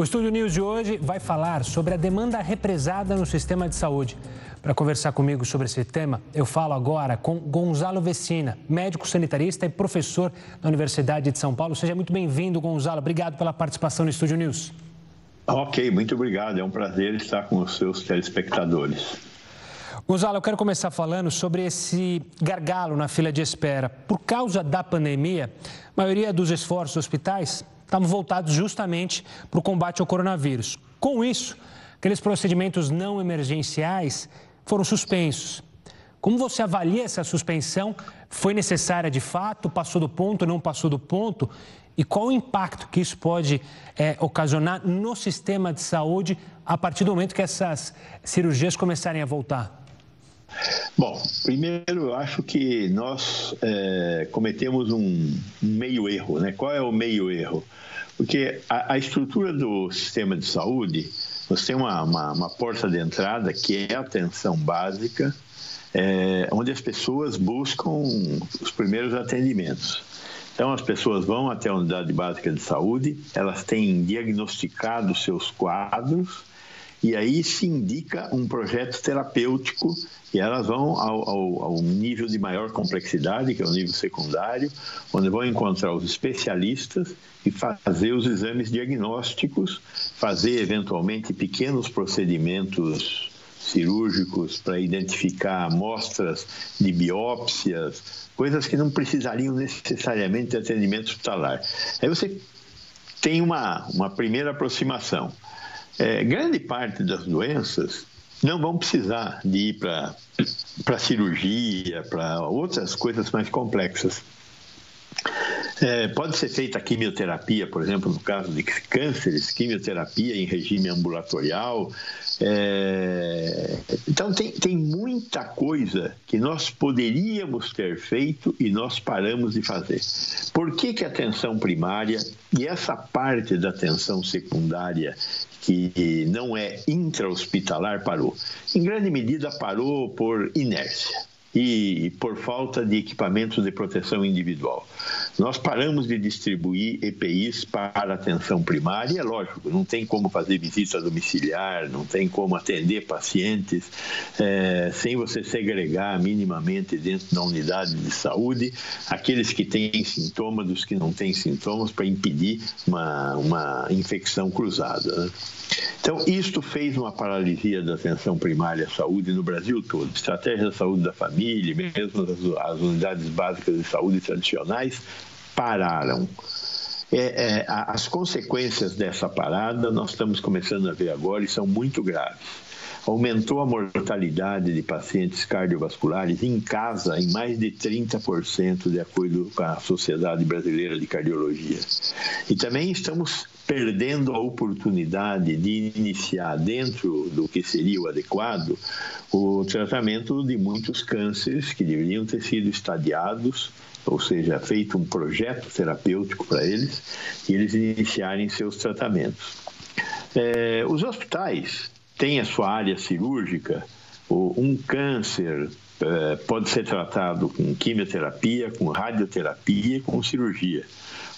O Estúdio News de hoje vai falar sobre a demanda represada no sistema de saúde. Para conversar comigo sobre esse tema, eu falo agora com Gonzalo Vecina, médico sanitarista e professor da Universidade de São Paulo. Seja muito bem-vindo, Gonzalo. Obrigado pela participação no Estúdio News. Ok, muito obrigado. É um prazer estar com os seus telespectadores. Gonzalo, eu quero começar falando sobre esse gargalo na fila de espera. Por causa da pandemia, a maioria dos esforços dos hospitais estavam voltados justamente para o combate ao coronavírus. Com isso, aqueles procedimentos não emergenciais foram suspensos. Como você avalia essa suspensão? Foi necessária de fato? Passou do ponto? Não passou do ponto? E qual o impacto que isso pode é, ocasionar no sistema de saúde a partir do momento que essas cirurgias começarem a voltar? Bom, primeiro eu acho que nós é, cometemos um meio erro, né? Qual é o meio erro? Porque a, a estrutura do sistema de saúde, você tem uma, uma, uma, porta de entrada que é a atenção básica, é, onde as pessoas buscam os primeiros atendimentos. Então, as pessoas vão até a unidade básica de saúde, elas têm diagnosticado seus quadros, e aí se indica um projeto terapêutico e elas vão ao, ao, ao, nível de maior complexidade, que é o nível secundário, onde vão encontrar os especialistas e fazer os exames diagnósticos, fazer eventualmente pequenos procedimentos cirúrgicos para identificar amostras de biópsias, coisas que não precisariam necessariamente de atendimento hospitalar. Aí você tem uma, uma primeira aproximação. É, grande parte das doenças não vão precisar de ir para cirurgia, para outras coisas mais complexas. É, pode ser feita a quimioterapia, por exemplo, no caso de cânceres, quimioterapia em regime ambulatorial. É, então, tem, tem muita coisa que nós poderíamos ter feito e nós paramos de fazer. Por que, que a atenção primária e essa parte da atenção secundária que não é intra-hospitalar parou? Em grande medida parou por inércia e por falta de equipamentos de proteção individual. Nós paramos de distribuir EPIs para atenção primária, é lógico, não tem como fazer visita domiciliar, não tem como atender pacientes é, sem você segregar minimamente dentro da unidade de saúde aqueles que têm sintomas dos que não têm sintomas para impedir uma, uma infecção cruzada. Né? Então, isto fez uma paralisia da atenção primária à saúde no Brasil todo. Estratégia da saúde da família, mesmo as unidades básicas de saúde tradicionais, pararam. É, é, as consequências dessa parada nós estamos começando a ver agora e são muito graves. Aumentou a mortalidade de pacientes cardiovasculares em casa em mais de 30%, de acordo com a Sociedade Brasileira de Cardiologia. E também estamos perdendo a oportunidade de iniciar dentro do que seria o adequado o tratamento de muitos cânceres que deveriam ter sido estadiados, ou seja, feito um projeto terapêutico para eles e eles iniciarem seus tratamentos. É, os hospitais têm a sua área cirúrgica, um câncer é, pode ser tratado com quimioterapia, com radioterapia, com cirurgia.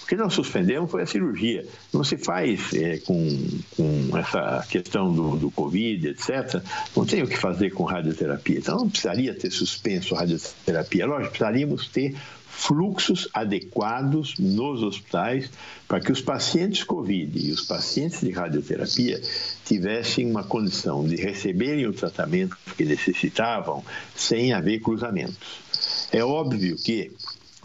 O que nós suspendemos foi a cirurgia. Não se faz é, com, com essa questão do, do Covid, etc. Não tem o que fazer com radioterapia. Então, não precisaria ter suspenso a radioterapia. Lógico, precisaríamos ter fluxos adequados nos hospitais para que os pacientes Covid e os pacientes de radioterapia tivessem uma condição de receberem o tratamento que necessitavam sem haver cruzamentos. É óbvio que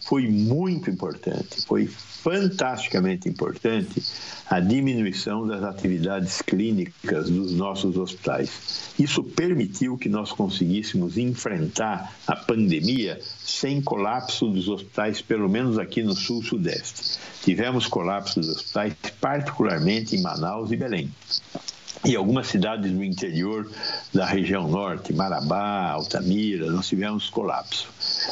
foi muito importante, foi fantasticamente importante a diminuição das atividades clínicas dos nossos hospitais. Isso permitiu que nós conseguíssemos enfrentar a pandemia sem colapso dos hospitais, pelo menos aqui no sul-sudeste. Tivemos colapso dos hospitais, particularmente em Manaus e Belém e algumas cidades do interior da região norte, Marabá, Altamira, nós tivemos colapso.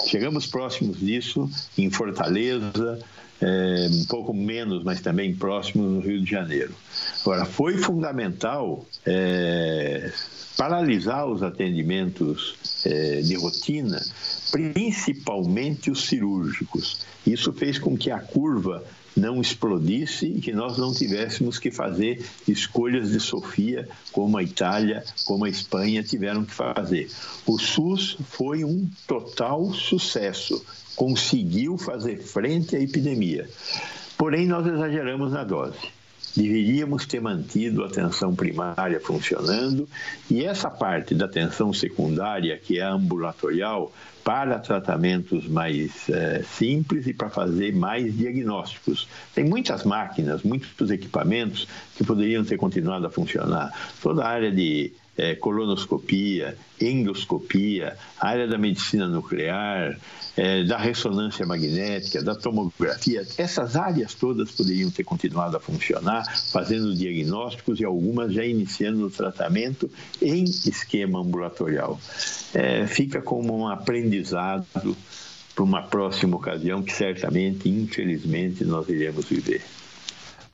Chegamos próximos disso em Fortaleza, é, um pouco menos, mas também próximo no Rio de Janeiro. Agora, foi fundamental é, paralisar os atendimentos é, de rotina, principalmente os cirúrgicos. Isso fez com que a curva não explodisse e que nós não tivéssemos que fazer escolhas de Sofia, como a Itália, como a Espanha tiveram que fazer. O SUS foi um total sucesso, conseguiu fazer frente à epidemia. Porém, nós exageramos na dose. Deveríamos ter mantido a atenção primária funcionando e essa parte da atenção secundária, que é ambulatorial, para tratamentos mais é, simples e para fazer mais diagnósticos. Tem muitas máquinas, muitos equipamentos que poderiam ter continuado a funcionar. Toda a área de é, colonoscopia, endoscopia, área da medicina nuclear, é, da ressonância magnética, da tomografia, essas áreas todas poderiam ter continuado a funcionar, fazendo diagnósticos e algumas já iniciando o tratamento em esquema ambulatorial. É, fica como um aprendizado para uma próxima ocasião que certamente, infelizmente, nós iremos viver.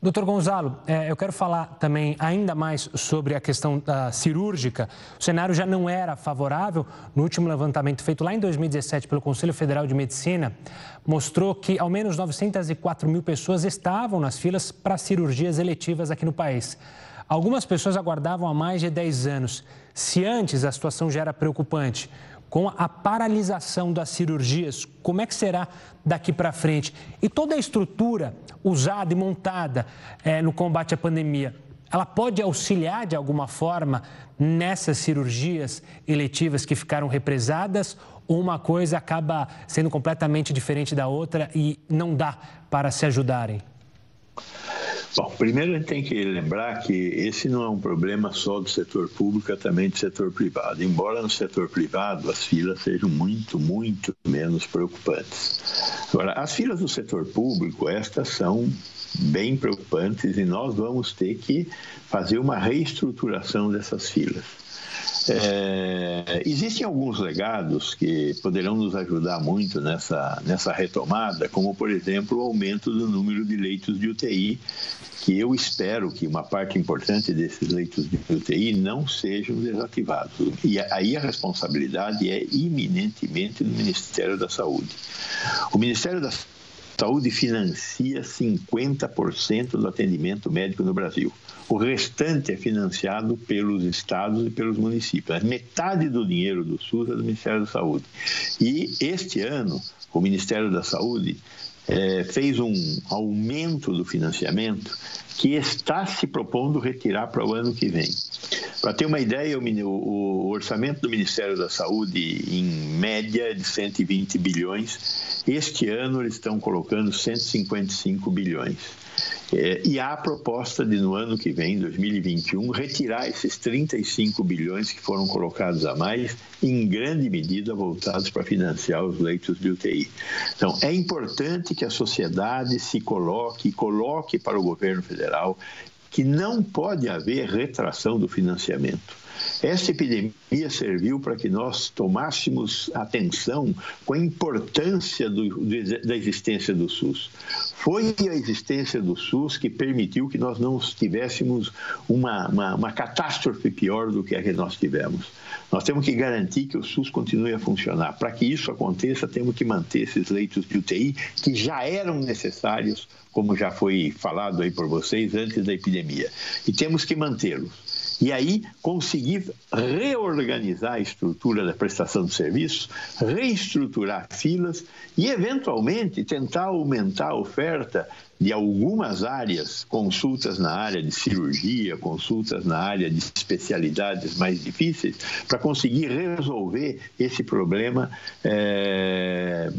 Doutor Gonzalo, é, eu quero falar também ainda mais sobre a questão da cirúrgica. O cenário já não era favorável. No último levantamento feito lá em 2017 pelo Conselho Federal de Medicina, mostrou que ao menos 904 mil pessoas estavam nas filas para cirurgias eletivas aqui no país. Algumas pessoas aguardavam há mais de 10 anos. Se antes a situação já era preocupante, com a paralisação das cirurgias, como é que será daqui para frente? E toda a estrutura usada e montada é, no combate à pandemia, ela pode auxiliar de alguma forma nessas cirurgias eletivas que ficaram represadas ou uma coisa acaba sendo completamente diferente da outra e não dá para se ajudarem? Bom, primeiro a gente tem que lembrar que esse não é um problema só do setor público, é também do setor privado. Embora no setor privado as filas sejam muito, muito menos preocupantes. Agora, as filas do setor público, estas são bem preocupantes e nós vamos ter que fazer uma reestruturação dessas filas. É, existem alguns legados que poderão nos ajudar muito nessa, nessa retomada, como, por exemplo, o aumento do número de leitos de UTI, que eu espero que uma parte importante desses leitos de UTI não sejam desativados. E aí a responsabilidade é iminentemente do Ministério da Saúde. O Ministério da Saúde financia 50% do atendimento médico no Brasil. O restante é financiado pelos estados e pelos municípios. A metade do dinheiro do SUS é do Ministério da Saúde. E este ano, o Ministério da Saúde é, fez um aumento do financiamento que está se propondo retirar para o ano que vem. Para ter uma ideia, o, o, orçamento do Ministério da Saúde, em média, é de 120 bilhões. Este ano, eles estão colocando 155 bilhões. É, e há a proposta de, no ano que vem, 2021, retirar esses 35 bilhões que foram colocados a mais, em grande medida voltados para financiar os leitos de UTI. Então, é importante que a sociedade se coloque, coloque para o governo federal que não pode haver retração do financiamento. Esta epidemia serviu para que nós tomássemos atenção com a importância do, da existência do SUS. Foi a existência do SUS que permitiu que nós não tivéssemos uma, uma, uma catástrofe pior do que a que nós tivemos. Nós temos que garantir que o SUS continue a funcionar. Para que isso aconteça, temos que manter esses leitos de UTI que já eram necessários, como já foi falado aí por vocês, antes da epidemia. E temos que mantê-los e aí conseguir reorganizar a estrutura da prestação de serviços, reestruturar filas e, eventualmente, tentar aumentar a oferta de algumas áreas, consultas na área de cirurgia, consultas na área de especialidades mais difíceis, para conseguir resolver esse problema é,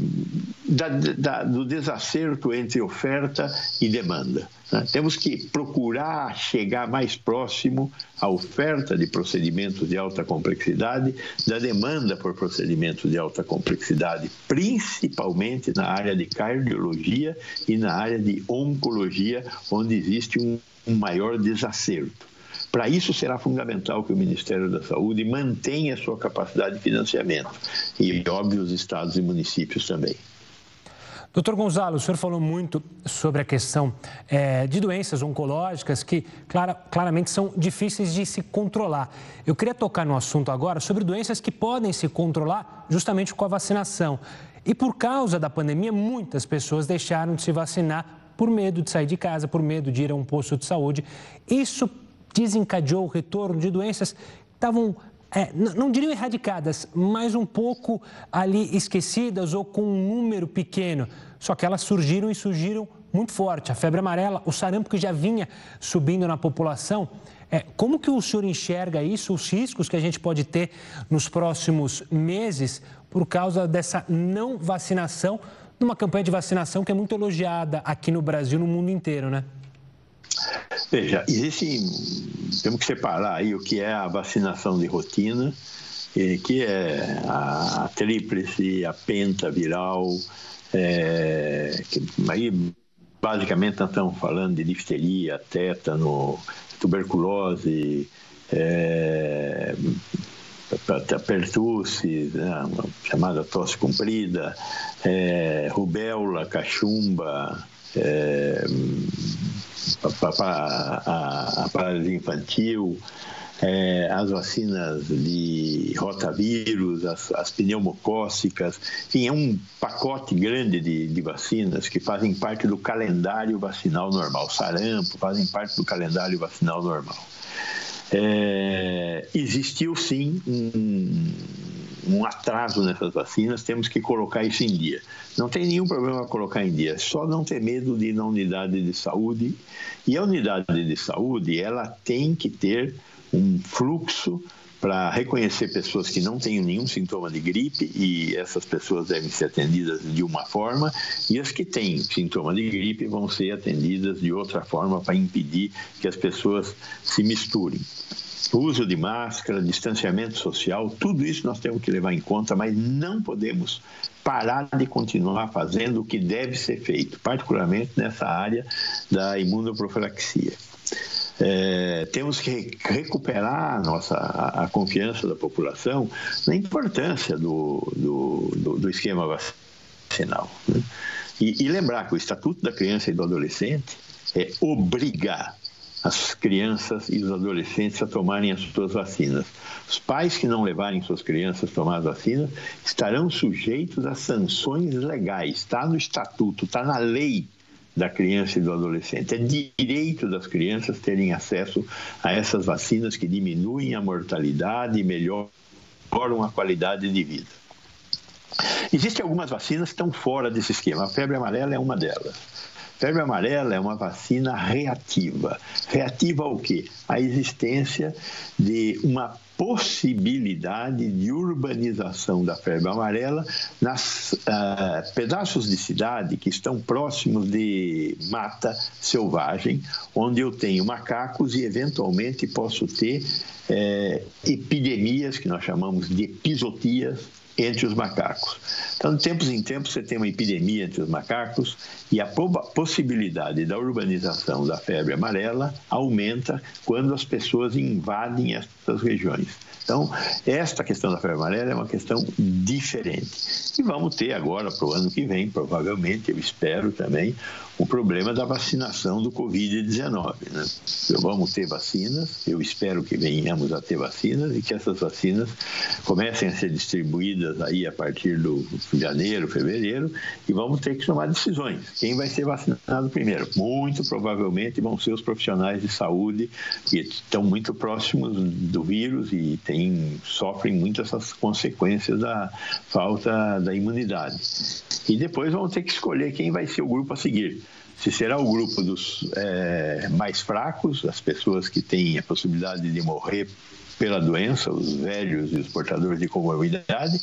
da, da, do desacerto entre oferta e demanda. Né? Temos que procurar chegar mais próximo à oferta de procedimentos de alta complexidade, da demanda por procedimentos de alta complexidade, principalmente na área de cardiologia e na área de oncologia, onde existe um, maior desacerto. Para isso será fundamental que o Ministério da Saúde mantenha sua capacidade de financiamento e, óbvio, os estados e municípios também. Doutor Gonzalo, o senhor falou muito sobre a questão é, de doenças oncológicas que clara, claramente são difíceis de se controlar. Eu queria tocar no assunto agora sobre doenças que podem se controlar justamente com a vacinação. E por causa da pandemia, muitas pessoas deixaram de se vacinar por medo de sair de casa, por medo de ir a um posto de saúde. Isso desencadeou o retorno de doenças que estavam é, não diriam erradicadas, mas um pouco ali esquecidas ou com um número pequeno. Só que elas surgiram e surgiram muito forte. A febre amarela, o sarampo que já vinha subindo na população. É, como que o senhor enxerga isso, os riscos que a gente pode ter nos próximos meses por causa dessa não vacinação, numa campanha de vacinação que é muito elogiada aqui no Brasil, no mundo inteiro, né? Veja, existe, temos que separar aí o que é a vacinação de rotina, que é a tríplice, a penta viral, é, que aí basicamente nós estamos falando de difteria, tétano, tuberculose, é, pertusse, né, chamada tosse comprida, é, rubéola, cachumba, é, a, a paralisia infantil, é, as vacinas de rotavírus, as, as pneumocócicas, enfim, é um pacote grande de, de, vacinas que fazem parte do calendário vacinal normal. Sarampo fazem parte do calendário vacinal normal. É, existiu sim um, um atraso nessas vacinas, temos que colocar isso em dia. Não tem nenhum problema colocar em dia, só não ter medo de ir na unidade de saúde. E a unidade de saúde, ela tem que ter um fluxo para reconhecer pessoas que não têm nenhum sintoma de gripe e essas pessoas devem ser atendidas de uma forma e as que têm sintoma de gripe vão ser atendidas de outra forma para impedir que as pessoas se misturem. O uso de máscara, distanciamento social, tudo isso nós temos que levar em conta, mas não podemos parar de continuar fazendo o que deve ser feito, particularmente nessa área da imunoprofilaxia. É, temos que recuperar a nossa a, a, confiança da população na importância do, do, do, do esquema vacinal. Né? E, e, lembrar que o Estatuto da Criança e do Adolescente é obrigar as crianças e os adolescentes a tomarem as suas vacinas. Os pais que não levarem suas crianças a tomar as vacinas estarão sujeitos a sanções legais. Está no Estatuto, está na lei da criança e do adolescente. É direito das crianças terem acesso a essas vacinas que diminuem a mortalidade e melhoram a qualidade de vida. Existem algumas vacinas que estão fora desse esquema. A febre amarela é uma delas. Febre amarela é uma vacina reativa. Reativa ao quê? A existência de uma possibilidade de urbanização da febre amarela nas uh, pedaços de cidade que estão próximos de mata selvagem, onde eu tenho macacos e eventualmente posso ter eh, epidemias que nós chamamos de episotias entre os macacos. Então, de tempos em tempos, você tem uma epidemia entre os macacos e a possibilidade da urbanização da febre amarela aumenta quando as pessoas invadem essas regiões. Então, esta questão da febre amarela é uma questão diferente. E vamos ter agora, para o ano que vem, provavelmente, eu espero também, o problema da vacinação do Covid-19. Né? Vamos ter vacinas, eu espero que venhamos a ter vacinas e que essas vacinas comecem a ser distribuídas aí a partir do janeiro, fevereiro, e vamos ter que tomar decisões. Quem vai ser vacinado primeiro? Muito provavelmente vão ser os profissionais de saúde que estão muito próximos do vírus e tem, sofrem muito essas consequências da falta da imunidade. E depois vamos ter que escolher quem vai ser o grupo a seguir se será o grupo dos é, mais fracos, as pessoas que têm a possibilidade de morrer pela doença, os velhos e os portadores de comorbidade,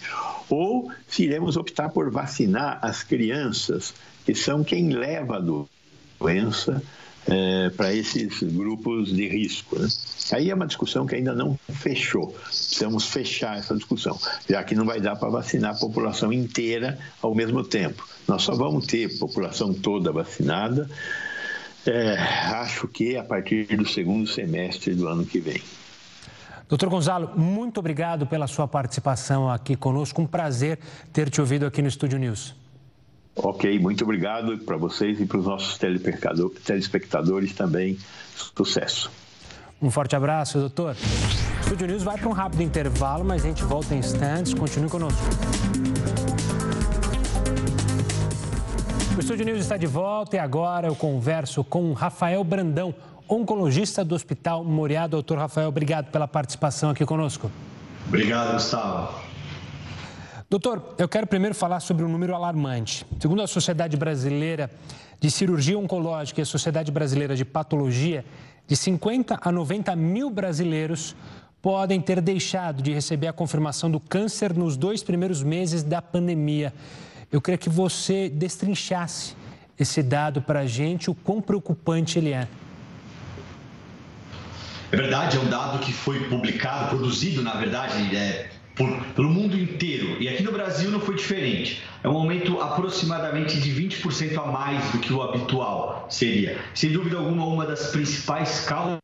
ou se iremos optar por vacinar as crianças, que são quem leva a doença é, para esses grupos de risco. Né? Aí é uma discussão que ainda não fechou. Precisamos fechar essa discussão, já que não vai dar para vacinar a população inteira ao mesmo tempo. Nós só vamos ter população toda vacinada, é, acho que a partir do segundo semestre do ano que vem. Doutor Gonzalo, muito obrigado pela sua participação aqui conosco. Um prazer ter te ouvido aqui no Estúdio News. Ok, muito obrigado para vocês e para os nossos telespectadores também. Sucesso. Um forte abraço, doutor. O Estúdio News vai para um rápido intervalo, mas a gente volta em instantes. Continue conosco. O Estúdio News está de volta e agora eu converso com Rafael Brandão, oncologista do Hospital Moriá. Doutor Rafael, obrigado pela participação aqui conosco. Obrigado, Gustavo. Doutor, eu quero primeiro falar sobre um número alarmante. Segundo a Sociedade Brasileira de Cirurgia Oncológica e a Sociedade Brasileira de Patologia, de 50 a 90 mil brasileiros podem ter deixado de receber a confirmação do câncer nos dois primeiros meses da pandemia. Eu queria que você destrinchasse esse dado para a gente, o quão preocupante ele é. É verdade, é um dado que foi publicado, produzido, na verdade, é, por, pelo mundo inteiro. E aqui no Brasil não foi diferente. É um aumento aproximadamente de 20% a mais do que o habitual seria. Sem dúvida alguma, uma das principais causas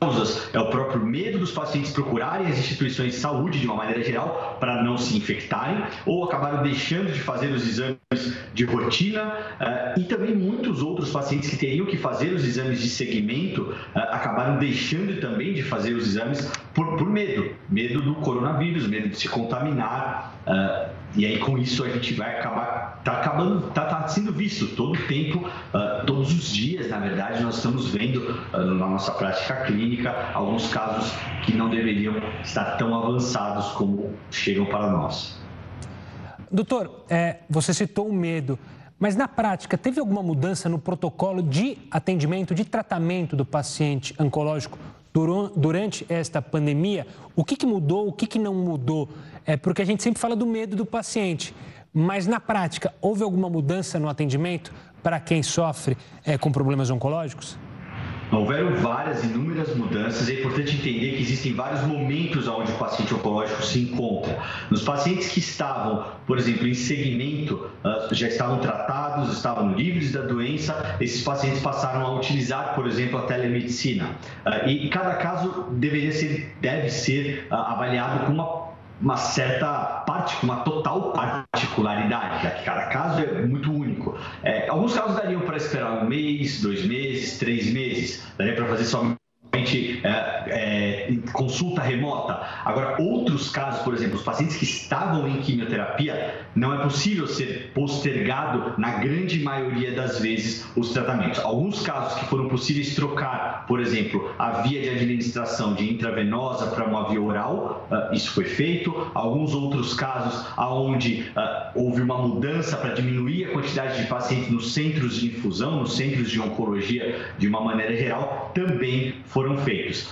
causas é o próprio medo dos pacientes procurarem as instituições de saúde de uma maneira geral para não se infectarem ou acabaram deixando de fazer os exames de rotina uh, e também muitos outros pacientes que teriam que fazer os exames de segmento uh, acabaram deixando também de fazer os exames por, por medo, medo do coronavírus, medo de se contaminar. Uh, e aí com isso a gente vai acabar, tá acabando, tá, tá sendo visto todo o tempo, uh, todos os dias, na verdade, nós estamos vendo uh, na nossa prática clínica alguns casos que não deveriam estar tão avançados como chegam para nós. Doutor, é, você citou o medo. Mas na prática, teve alguma mudança no protocolo de atendimento, de tratamento do paciente oncológico durante esta pandemia? O que, que mudou, o que, que não mudou? É porque a gente sempre fala do medo do paciente, mas na prática, houve alguma mudança no atendimento para quem sofre é, com problemas oncológicos? Houveram várias, inúmeras mudanças. É importante entender que existem vários momentos onde o paciente oncológico se encontra. Nos pacientes que estavam, por exemplo, em segmento, ah, já estavam tratados, estavam livres da doença, esses pacientes passaram a utilizar, por exemplo, a telemedicina. Ah, e cada caso deveria ser, deve ser ah, avaliado com uma uma certa parte, uma total particularidade, que cada caso é muito único. É, alguns casos dariam para esperar um mês, dois meses, três meses, daria para fazer é, é, consulta remota. Agora, outros casos, por exemplo, os pacientes que estavam em quimioterapia, não é possível ser postergado, na grande maioria das vezes, os tratamentos. Alguns casos que foram possíveis trocar, por exemplo, a via de administração de intravenosa para uma via oral, uh, isso foi feito. Alguns outros casos onde ah, houve uma mudança para diminuir a quantidade de pacientes nos centros de infusão, nos centros de oncologia de uma maneira geral, também foram foram feitos.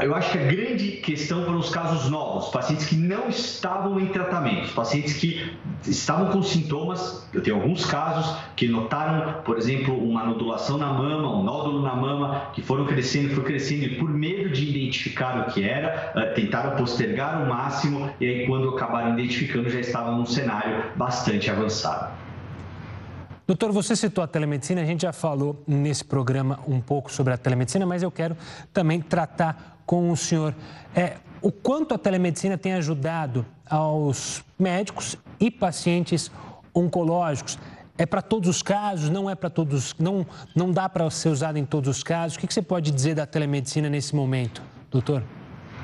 Eu acho que a grande questão foram os casos novos, pacientes que não estavam em tratamento, pacientes que estavam com sintomas. Eu tenho alguns casos que notaram, por exemplo, uma nodulação na mama, um nódulo na mama, que foram crescendo, foi crescendo e por medo de identificar o que era, eh, tentaram postergar o máximo e aí quando acabaram identificando já estavam num cenário bastante avançado. Doutor, você citou a telemedicina, a gente já falou nesse programa um pouco sobre a telemedicina, mas eu quero também tratar com o senhor é, o quanto a telemedicina tem ajudado aos médicos e pacientes oncológicos. É para todos os casos? Não é para todos? Não, não dá para ser usado em todos os casos? O que você pode dizer da telemedicina nesse momento, doutor?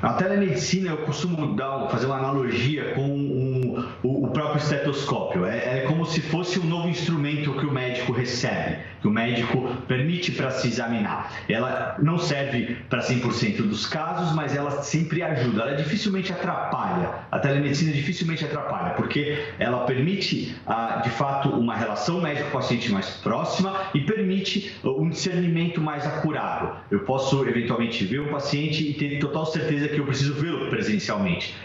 A telemedicina, eu costumo dar, fazer uma analogia com um, o, o, próprio estetoscópio. É, é, como se fosse um novo instrumento que o médico recebe, que o médico permite para se examinar. Ela não serve para 100% dos casos, mas ela sempre ajuda. Ela dificilmente atrapalha. A telemedicina dificilmente atrapalha, porque ela permite, ah, de fato, uma relação médico-paciente mais próxima e permite um discernimento mais acurado. Eu posso, eventualmente, ver o paciente e ter total certeza certeza que eu preciso vê-lo presencialmente.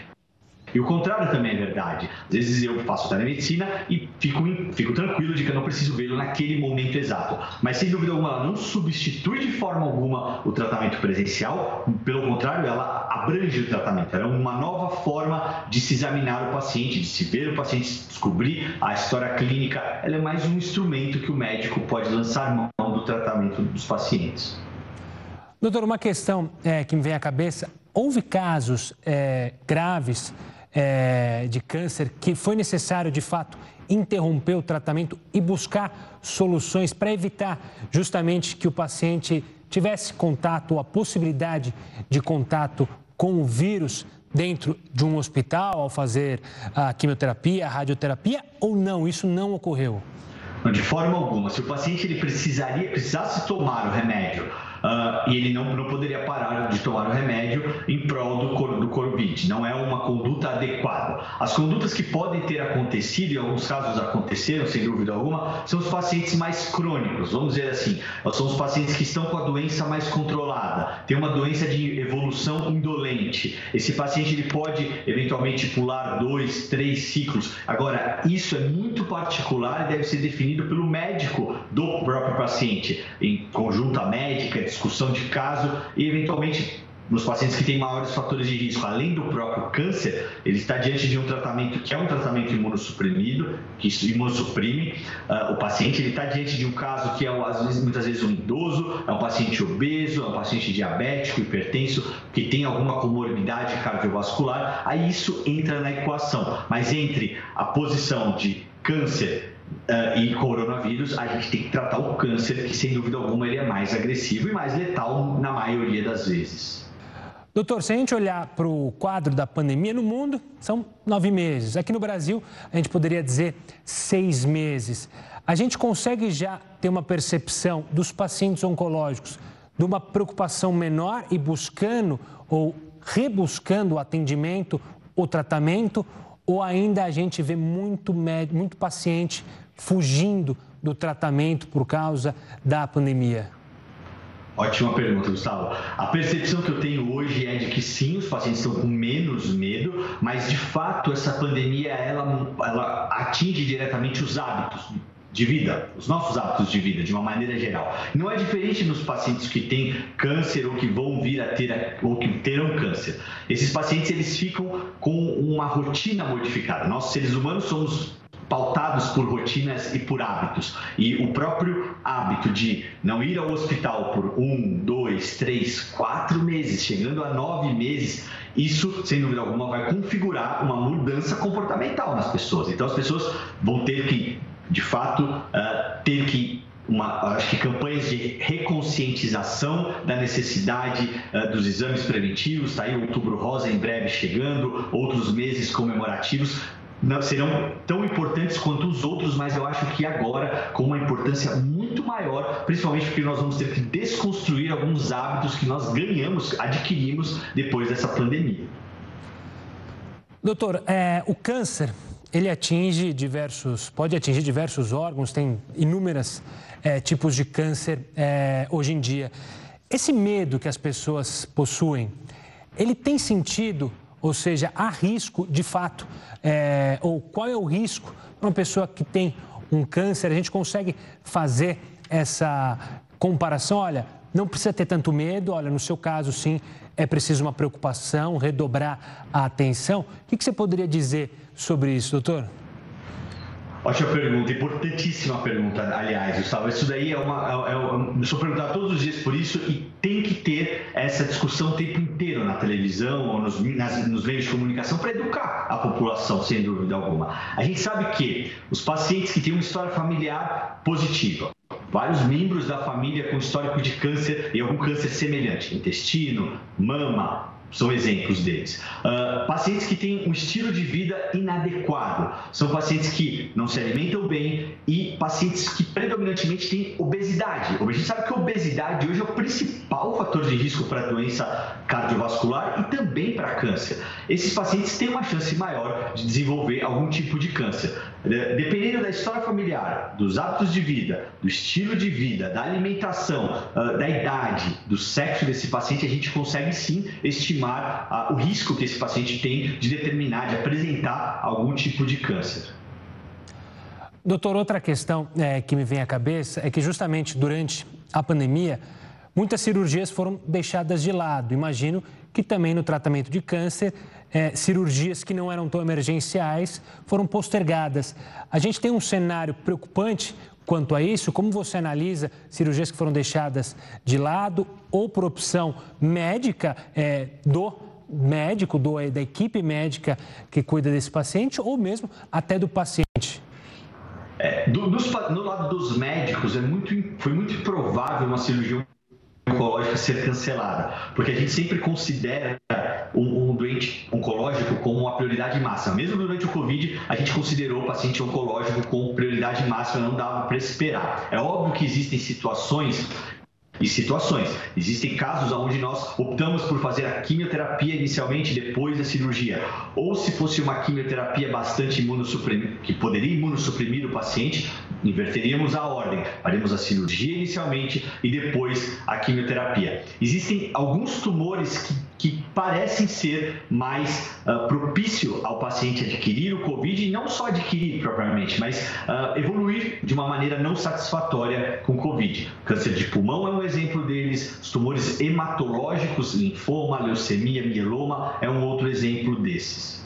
E o contrário também é verdade. Às vezes eu faço telemedicina e fico, fico tranquilo de que eu não preciso vê-lo naquele momento exato. Mas sem dúvida alguma, ela não substitui de forma alguma o tratamento presencial, pelo contrário, ela abrange o tratamento. Ela é uma nova forma de se examinar o paciente, de se ver o paciente, descobrir a história clínica. Ela é mais um instrumento que o médico pode lançar mão do tratamento dos pacientes. Doutor, uma questão é, que me vem à cabeça: houve casos é, graves é, de câncer que foi necessário, de fato, interromper o tratamento e buscar soluções para evitar justamente que o paciente tivesse contato ou a possibilidade de contato com o vírus dentro de um hospital ao fazer a quimioterapia, a radioterapia ou não? Isso não ocorreu? de forma alguma. Se o paciente ele precisaria, precisasse tomar o remédio uh, e ele não, não poderia parar de tomar o remédio em prol do, do Covid. Não é uma conduta adequada. As condutas que podem ter acontecido, em alguns casos aconteceram, sem dúvida alguma, são os pacientes mais crônicos, vamos dizer assim. São os pacientes que estão com a doença mais controlada, tem uma doença de evolução indolente. Esse paciente ele pode eventualmente pular dois, três ciclos. Agora, isso é muito particular e deve ser definido pelo médico do próprio paciente, em conjunta médica, discussão de caso e, eventualmente, nos pacientes que têm maiores fatores de risco, além do próprio câncer, ele está diante de um tratamento que é um tratamento imunossuprimido, que imunossuprime uh, o paciente, ele está diante de um caso que é, muitas vezes, um idoso, é um paciente obeso, é um paciente diabético, hipertenso, que tem alguma comorbidade cardiovascular, aí isso entra na equação. Mas entre a posição de câncer Uh, e coronavírus, a gente tem que tratar o câncer, que sem dúvida alguma ele é mais agressivo e mais letal na maioria das vezes. Doutor, se a gente olhar para o quadro da pandemia no mundo, são nove meses. Aqui no Brasil, a gente poderia dizer seis meses. A gente consegue já ter uma percepção dos pacientes oncológicos de uma preocupação menor e buscando ou rebuscando o atendimento, o tratamento, ou ainda a gente vê muito, muito paciente fugindo do tratamento por causa da pandemia? Ótima pergunta, Gustavo. A percepção que eu tenho hoje é de que sim, os pacientes estão com menos medo, mas de fato essa pandemia ela, ela atinge diretamente os hábitos de vida, os nossos hábitos de vida, de uma maneira geral. Não é diferente nos pacientes que têm câncer ou que vão vir a ter ou que terão câncer. Esses pacientes eles ficam com uma rotina modificada. Nós seres humanos somos pautados por rotinas e por hábitos. E o próprio hábito de não ir ao hospital por um, dois, três, quatro meses, chegando a nove meses, isso, sem dúvida alguma, vai configurar uma mudança comportamental nas pessoas. Então, as pessoas vão ter que de fato, uh, ter que uma, acho que campanhas de reconscientização da necessidade uh, dos exames preventivos, está aí o outubro rosa em breve chegando, outros meses comemorativos, não, serão tão importantes quanto os outros, mas eu acho que agora com uma importância muito maior, principalmente porque nós vamos ter que desconstruir alguns hábitos que nós ganhamos, adquirimos depois dessa pandemia. Doutor, é, o câncer ele atinge diversos, pode atingir diversos órgãos, tem inúmeros é, tipos de câncer é, hoje em dia. Esse medo que as pessoas possuem, ele tem sentido? Ou seja, há risco de fato? É, ou qual é o risco para uma pessoa que tem um câncer? A gente consegue fazer essa comparação? Olha, não precisa ter tanto medo, olha, no seu caso, sim, é preciso uma preocupação, redobrar a atenção. O que você poderia dizer sobre isso, doutor? Ótima pergunta, importantíssima pergunta, aliás, Gustavo. Isso daí é uma. É, é, eu sou perguntado todos os dias por isso e tem que ter essa discussão o tempo inteiro na televisão ou nos, nas, nos meios de comunicação para educar a população, sem dúvida alguma. A gente sabe que os pacientes que têm uma história familiar positiva, vários membros da família com histórico de câncer e algum câncer semelhante, intestino, mama, são exemplos deles. Uh, pacientes que têm um estilo de vida inadequado, são pacientes que não se alimentam bem e pacientes que predominantemente têm obesidade. A gente sabe que a obesidade hoje é o principal fator de risco para doença cardiovascular e também para câncer. Esses pacientes têm uma chance maior de desenvolver algum tipo de câncer. Dependendo da história familiar, dos hábitos de vida, do estilo de vida, da alimentação, uh, da idade, do sexo desse paciente, a gente consegue sim estimar o risco que esse paciente tem de determinar, de apresentar algum tipo de câncer. Doutor, outra questão é, que me vem à cabeça é que justamente durante a pandemia, muitas cirurgias foram deixadas de lado. Imagino que também no tratamento de câncer, é, cirurgias que não eram tão emergenciais foram postergadas. A gente tem um cenário preocupante quanto a isso? Como você analisa cirurgias que foram deixadas de lado ou por opção médica é, do médico, do, da equipe médica que cuida desse paciente ou mesmo até do paciente? É, do, dos, no lado dos médicos, é muito, foi muito improvável uma cirurgia oncológica ser cancelada, porque a gente sempre considera um, um, doente oncológico como uma prioridade máxima. Mesmo durante o Covid, a gente considerou o paciente oncológico com prioridade máxima, não dava para esperar. É óbvio que existem situações e situações. Existem casos onde nós optamos por fazer a quimioterapia inicialmente depois da cirurgia. Ou se fosse uma quimioterapia bastante imunossuprimir, que poderia imunossuprimir o paciente, inverteríamos a ordem. Faremos a cirurgia inicialmente e depois a quimioterapia. Existem alguns tumores que que parecem ser mais uh, propício ao paciente adquirir o Covid e não só adquirir propriamente, mas uh, evoluir de uma maneira não satisfatória com Covid. Câncer de pulmão é um exemplo deles, os tumores hematológicos, linfoma, leucemia, mieloma é um outro exemplo desses.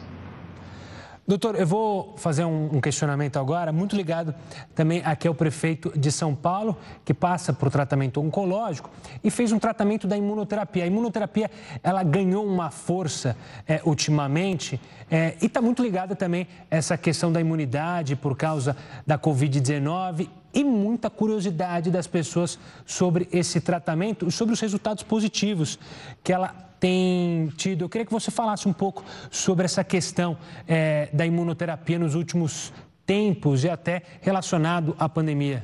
Doutor, eu vou fazer um, questionamento agora, muito ligado também aqui ao prefeito de São Paulo, que passa por tratamento oncológico e fez um tratamento da imunoterapia. A imunoterapia, ela ganhou uma força é, ultimamente é, e está muito ligada também essa questão da imunidade por causa da Covid-19 e muita curiosidade das pessoas sobre esse tratamento e sobre os resultados positivos que ela tem tido. Eu queria que você falasse um pouco sobre essa questão é, da imunoterapia nos últimos tempos e até relacionado à pandemia.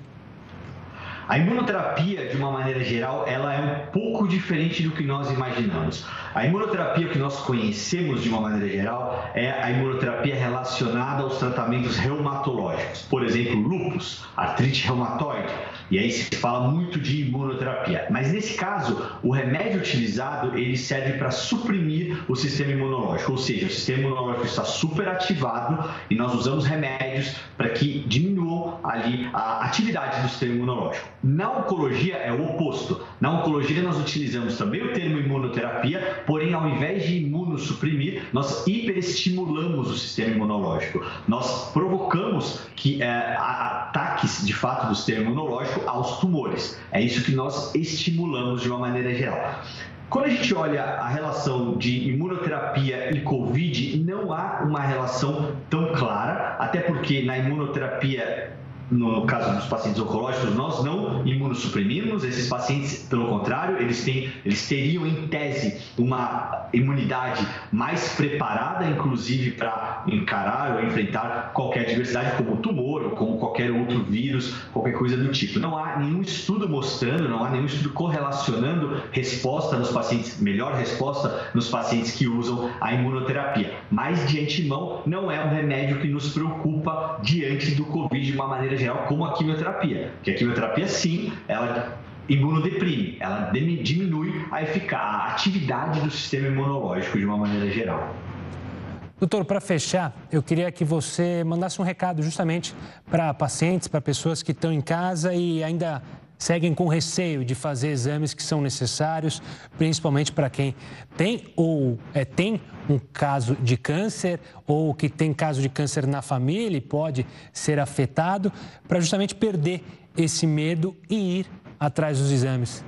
A imunoterapia, de uma maneira geral, ela é um pouco diferente do que nós imaginamos. A imunoterapia que nós conhecemos de uma maneira geral é a imunoterapia relacionada aos tratamentos reumatológicos, por exemplo, lúpus, artrite reumatoide, e aí se fala muito de imunoterapia. Mas nesse caso, o remédio utilizado ele serve para suprimir o sistema imunológico, ou seja, o sistema imunológico está superativado e nós usamos remédios para que diminuam ali a atividade do sistema imunológico. Na oncologia é o oposto. Na oncologia nós utilizamos também o termo imunoterapia, porém ao invés de imunossuprimir, nós hiperestimulamos o sistema imunológico. Nós provocamos que é, ataques de fato do sistema imunológico aos tumores. É isso que nós estimulamos de uma maneira geral. Quando a gente olha a relação de imunoterapia e Covid, não há uma relação tão clara, até porque na imunoterapia no caso dos pacientes oncológicos, nós não imunossuprimimos esses pacientes, pelo contrário, eles, têm, eles teriam em tese uma imunidade mais preparada, inclusive para encarar ou enfrentar qualquer adversidade, como tumor ou como qualquer outro vírus, qualquer coisa do tipo. Não há nenhum estudo mostrando, não há nenhum estudo correlacionando resposta nos pacientes, melhor resposta nos pacientes que usam a imunoterapia. Mas de antemão, não é um remédio que nos preocupa diante do Covid de uma maneira geral, como a quimioterapia. Que a quimioterapia, sim, ela imunodeprime, ela diminui a, eficácia, a atividade do sistema imunológico de uma maneira geral. Doutor, para fechar, eu queria que você mandasse um recado justamente para pacientes, para pessoas que estão em casa e ainda seguem com receio de fazer exames que são necessários, principalmente para quem tem ou é, tem um caso de câncer ou que tem caso de câncer na família e pode ser afetado, para justamente perder esse medo e ir atrás dos exames.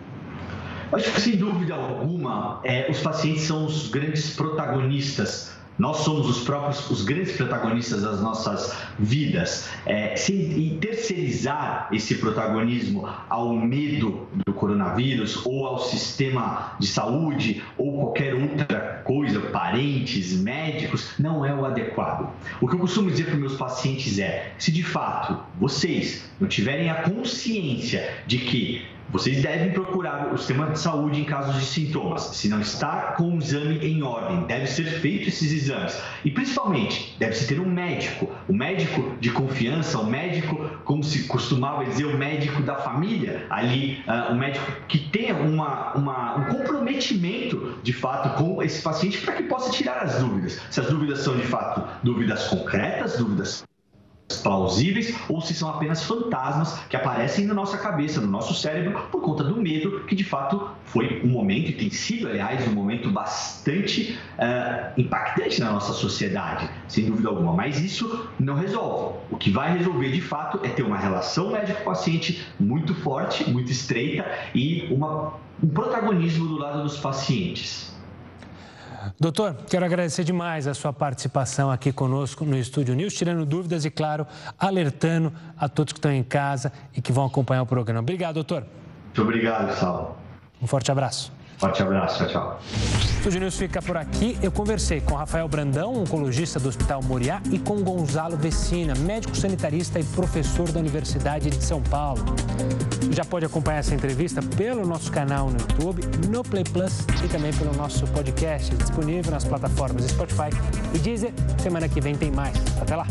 Acho que, sem dúvida alguma, é, os pacientes são os grandes protagonistas nós somos os próprios, os grandes protagonistas das nossas vidas. É, sem, terceirizar esse protagonismo ao medo do coronavírus ou ao sistema de saúde ou qualquer outra coisa, parentes, médicos, não é o adequado. O que eu costumo dizer para meus pacientes é: se de fato vocês não tiverem a consciência de que vocês devem procurar o sistema de saúde em casos de sintomas. Se não está com o exame em ordem, deve ser feito esses exames. E principalmente, deve-se ter um médico, o um médico de confiança, o um médico, como se costumava dizer, o um médico da família, ali, uh, um médico que tenha uma, uma, um comprometimento, de fato, com esse paciente para que possa tirar as dúvidas. Se as dúvidas são, de fato, dúvidas concretas, dúvidas plausíveis ou se são apenas fantasmas que aparecem na nossa cabeça, no nosso cérebro, por conta do medo, que de fato foi um momento, e tem sido, aliás, um momento bastante uh, impactante na nossa sociedade, sem dúvida alguma. Mas isso não resolve. O que vai resolver de fato é ter uma relação médico-paciente muito forte, muito estreita e uma, um protagonismo do lado dos pacientes. Doutor, quero agradecer demais a sua participação aqui conosco no Estúdio News, tirando dúvidas e, claro, alertando a todos que estão em casa e que vão acompanhar o programa. Obrigado, doutor. Muito obrigado, Saulo. Um forte abraço. Forte abraço, tchau, tchau. O News fica por aqui. Eu conversei com Rafael Brandão, oncologista do Hospital Moriá, e com Gonzalo Vecina, médico sanitarista e professor da Universidade de São Paulo. Já pode acompanhar essa entrevista pelo nosso canal no YouTube, no Play Plus e também pelo nosso podcast disponível nas plataformas Spotify e Deezer. Semana que vem tem mais. Até lá!